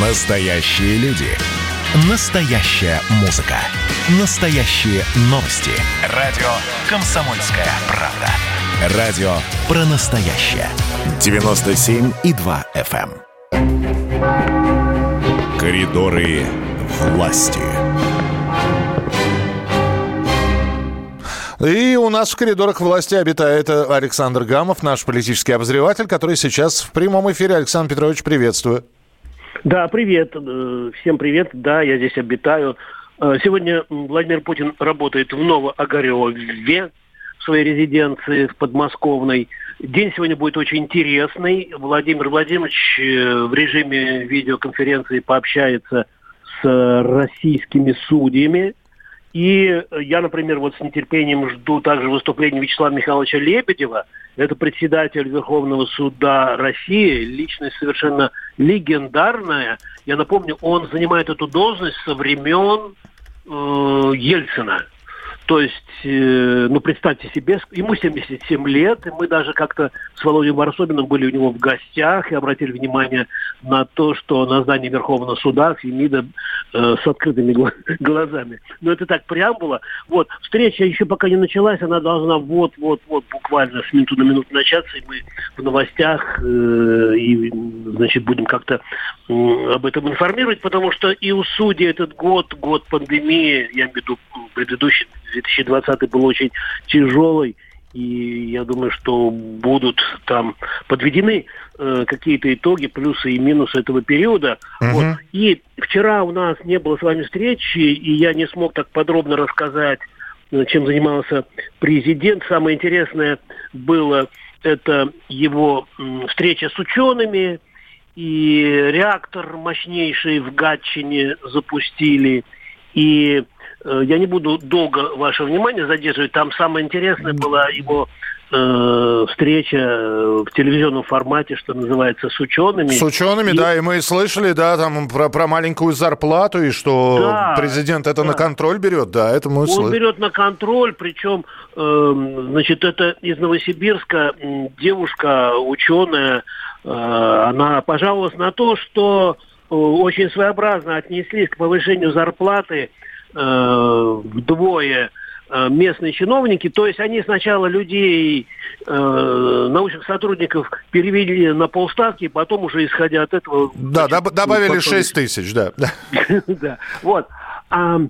Настоящие люди. Настоящая музыка. Настоящие новости. Радио «Комсомольская правда». Радио про настоящее. 97,2 FM. эм. Коридоры власти. И у нас в коридорах власти обитает э, Александр Гамов, наш политический обозреватель, который сейчас в прямом эфире. Александр Петрович, приветствую. Да, привет. э, Всем привет. Да, я здесь обитаю. Э, Сегодня Владимир Путин работает в Новоогареве, в своей резиденции в подмосковной. День сегодня будет очень интересный. Владимир Владимирович э, в режиме видеоконференции пообщается с российскими судьями. И я, например, вот с нетерпением жду также выступления Вячеслава Михайловича Лебедева. Это председатель Верховного суда России, личность совершенно легендарная. Я напомню, он занимает эту должность со времен э, Ельцина. То есть, э, ну, представьте себе, ему 77 лет, и мы даже как-то с Володей Варсобиным были у него в гостях и обратили внимание на то, что на здании Верховного суда Фемида э, с открытыми гла- глазами. Но это так преамбула. Вот, встреча еще пока не началась, она должна вот-вот-вот буквально с минуты на минуту начаться, и мы в новостях, э, и, значит, будем как-то м, об этом информировать, потому что и у судей этот год, год пандемии, я имею в виду предыдущий, 2020 был очень тяжелый, и я думаю, что будут там подведены э, какие-то итоги, плюсы и минусы этого периода. Мгм. Вот. И вчера у нас не было с вами встречи, и я не смог так подробно рассказать, э, чем занимался президент. Самое интересное было это его встреча с учеными, и реактор мощнейший в Гатчине запустили, и я не буду долго ваше внимание задерживать. Там самое интересное была его э, встреча э, в телевизионном формате, что называется, с учеными. С учеными, И- да, и мы слышали, да, там про, про маленькую зарплату, и что Да, президент это на да. контроль берет, да, это мы Он слышали. берет на контроль, причем, эм, значит, это из Новосибирска девушка, ученая, э, она пожаловалась на то, что э, очень своеобразно отнеслись к повышению зарплаты э, вдвое э, местные чиновники, то есть они сначала людей, э, научных сотрудников перевели на полставки, потом уже исходя от этого... Да, значит, доб- добавили потом- 6 тысяч, да. да. да, вот. А,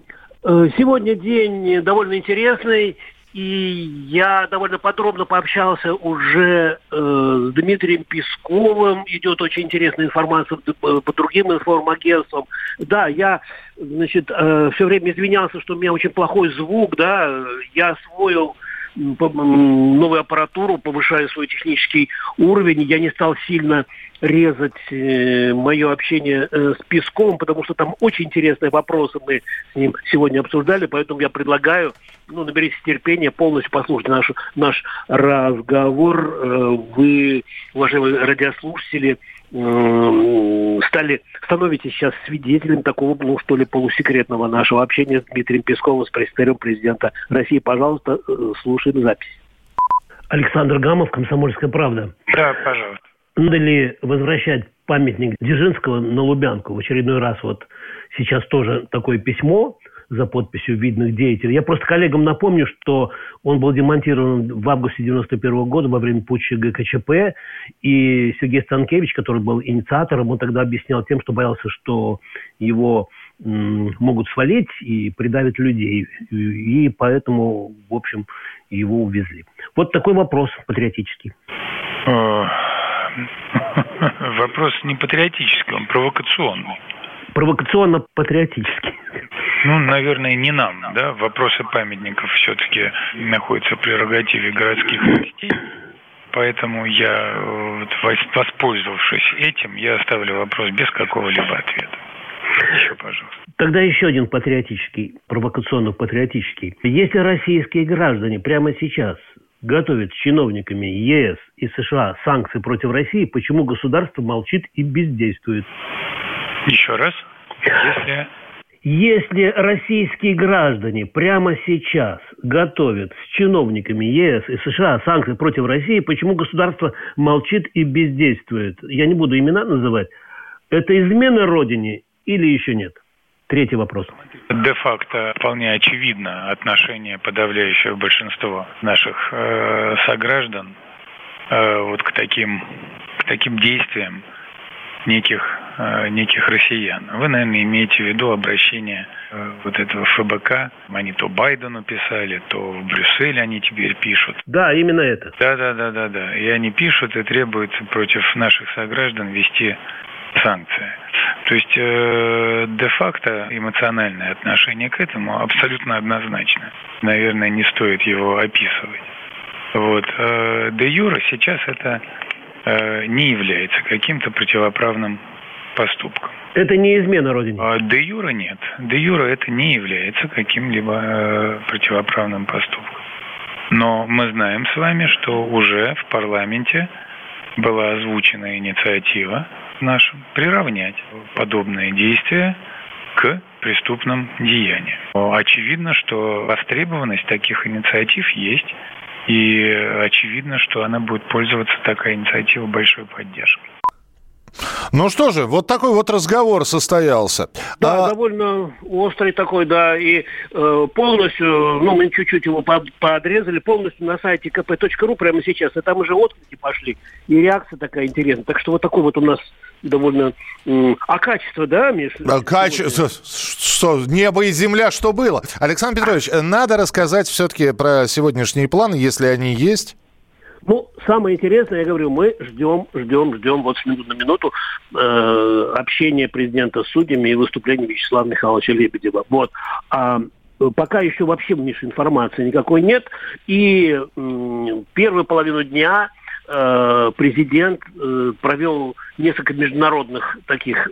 э, сегодня день довольно интересный, и я довольно подробно пообщался уже э, с Дмитрием Песковым. Идет очень интересная информация по, по другим информагентствам. Да, я, значит, все время извинялся, что у меня очень плохой звук, да. Я освоил новую аппаратуру, повышаю свой технический уровень. Я не стал сильно резать мое общение э, с Песковым, потому что там очень интересные вопросы мы с ним сегодня обсуждали, поэтому я предлагаю, ну, наберитесь терпения, полностью послушайте наш, наш разговор. Э, Вы, уважаемые радиослушатели, э, стали, становитесь сейчас свидетелем такого, ну, что ли, полусекретного нашего общения с Дмитрием Песковым, с пресс президента России. Пожалуйста, э, слушаем запись. Александр Гамов, «Комсомольская правда». Да, пожалуйста. Надо ли возвращать памятник Дзержинского на Лубянку? В очередной раз вот сейчас тоже такое письмо за подписью видных деятелей. Я просто коллегам напомню, что он был демонтирован в августе 91 года во время путча ГКЧП, и Сергей Станкевич, который был инициатором, он тогда объяснял тем, что боялся, что его могут свалить и придавить людей. И, и поэтому, в общем, его увезли. Вот такой вопрос патриотический. Э, Вопрос не патриотический, он провокационный. Провокационно-патриотический. Ну, наверное, не нам, да? Вопросы памятников все-таки находятся в прерогативе городских властей. Поэтому я, воспользовавшись этим, я оставлю вопрос без какого-либо ответа. Еще, пожалуйста. Тогда еще один патриотический, провокационно-патриотический. Если российские граждане прямо сейчас готовят с чиновниками ЕС и США санкции против России, почему государство молчит и бездействует? Еще раз. Если Если российские граждане прямо сейчас готовят с чиновниками ЕС и США санкции против России, почему государство молчит и бездействует? Я не буду имена называть. Это измена Родине или еще нет? Третий вопрос. Де-факто вполне очевидно отношение подавляющего большинства наших э, сограждан э, вот к таким, к таким действиям неких, неких россиян. Вы, наверное, имеете в виду обращение э, вот этого ФБК. Они то Байдену писали, то в Брюсселе они теперь пишут. Да, именно это. Да, да, да, да, да. И они пишут и требуют против наших сограждан вести санкции. То есть э, де-факто эмоциональное отношение к этому абсолютно однозначно. Наверное, не стоит его описывать. Вот. Э, де юра сейчас это э, не является каким-то противоправным поступком. Это не измена Родине? А де юра нет. Де юра это не является каким-либо э, противоправным поступком. Но мы знаем с вами, что уже в парламенте была озвучена инициатива нашим приравнять подобные действия к преступным деяниям. Очевидно, что востребованность таких инициатив есть, и очевидно, что она будет пользоваться такая инициатива большой поддержкой. Ну что же, вот такой вот разговор состоялся. Да, а... довольно острый такой, да, и э, полностью, ну, мы чуть-чуть его под, подрезали, полностью на сайте kp.ru прямо сейчас, и там уже отклики пошли, и реакция такая интересная. Так что вот такой вот у нас довольно... А качество, да, Миш? А качество, что, небо и земля, что было? Александр Петрович, надо рассказать все-таки про сегодняшние планы, если они есть. Ну, самое интересное, я говорю, мы ждем, ждем, ждем вот с минуты на минуту э, общения президента с судьями и выступления Вячеслава Михайловича Лебедева. Вот. А пока еще вообще, Миша, информации никакой нет. И э, первую половину дня э, президент э, провел несколько международных таких э,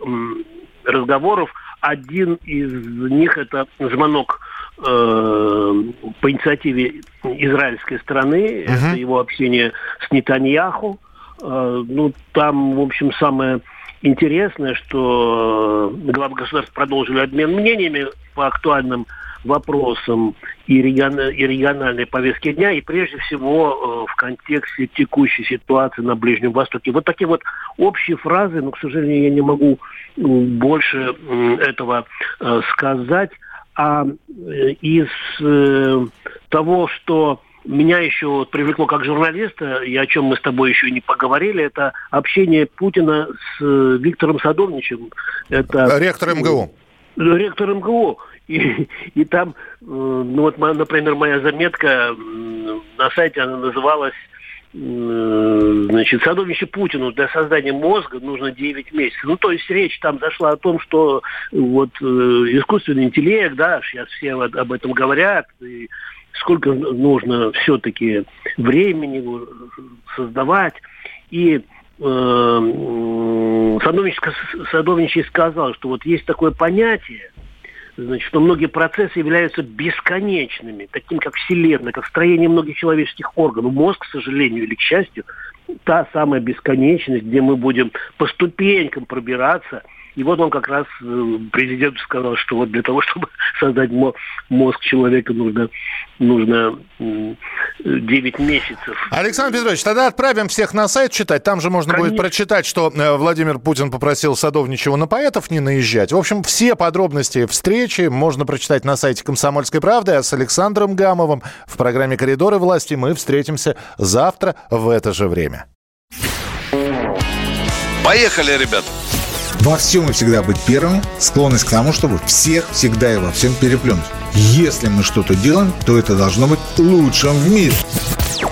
разговоров. Один из них это звонок э, по инициативе израильской страны, uh-huh. это его общение с Нетаньяху. Э, ну, там, в общем, самое интересное, что главы государств продолжили обмен мнениями по актуальным вопросам и, регион, и региональной повестки дня, и прежде всего э, в контексте текущей ситуации на Ближнем Востоке. Вот такие вот общие фразы, но, к сожалению, я не могу больше этого э, сказать. А э, из того, что меня еще вот привлекло как журналиста, и о чем мы с тобой еще не поговорили, это общение Путина с Виктором Садовничем. Это... Ректор МГУ. Ректор МГУ. И, и там, э, ну вот, например, моя заметка на сайте, она называлась э, значит, садовище Путину для создания мозга нужно 9 месяцев. Ну, то есть речь там зашла о том, что вот э, искусственный интеллект, да, сейчас все об этом говорят, и сколько нужно все-таки времени создавать. И э, Садовничий сказал, что вот есть такое понятие – значит, что многие процессы являются бесконечными, таким как Вселенная, как строение многих человеческих органов. Мозг, к сожалению или к счастью, та самая бесконечность, где мы будем по ступенькам пробираться – и вот он как раз э, президент сказал, что вот для того, чтобы создать мозг человека, нужно, нужно 9 месяцев. Александр Петрович, тогда отправим всех на сайт читать. Там же можно Конечно. будет прочитать, что э, Владимир Путин попросил Садовничего на поэтов не наезжать. В общем, все подробности встречи можно прочитать на сайте «Комсомольской правды». А с Александром Гамовым в программе «Коридоры власти» мы встретимся завтра в это же время. Поехали, ребят! Во всем и всегда быть первыми, склонность к тому, чтобы всех всегда и во всем переплюнуть. Если мы что-то делаем, то это должно быть лучшим в мире.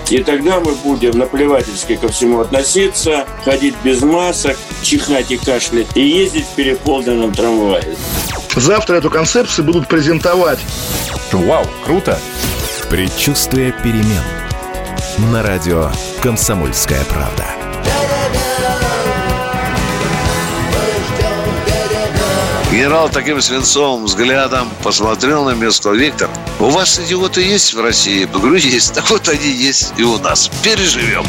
И тогда мы будем наплевательски ко всему относиться, ходить без масок, чихать и кашлять и ездить в переполненном трамвае. Завтра эту концепцию будут презентовать. Вау, круто! Предчувствие перемен. На радио «Комсомольская правда». Генерал таким свинцовым взглядом посмотрел на место. Виктор, у вас идиоты есть в России? Я говорю, есть. Так вот они есть и у нас. Переживем.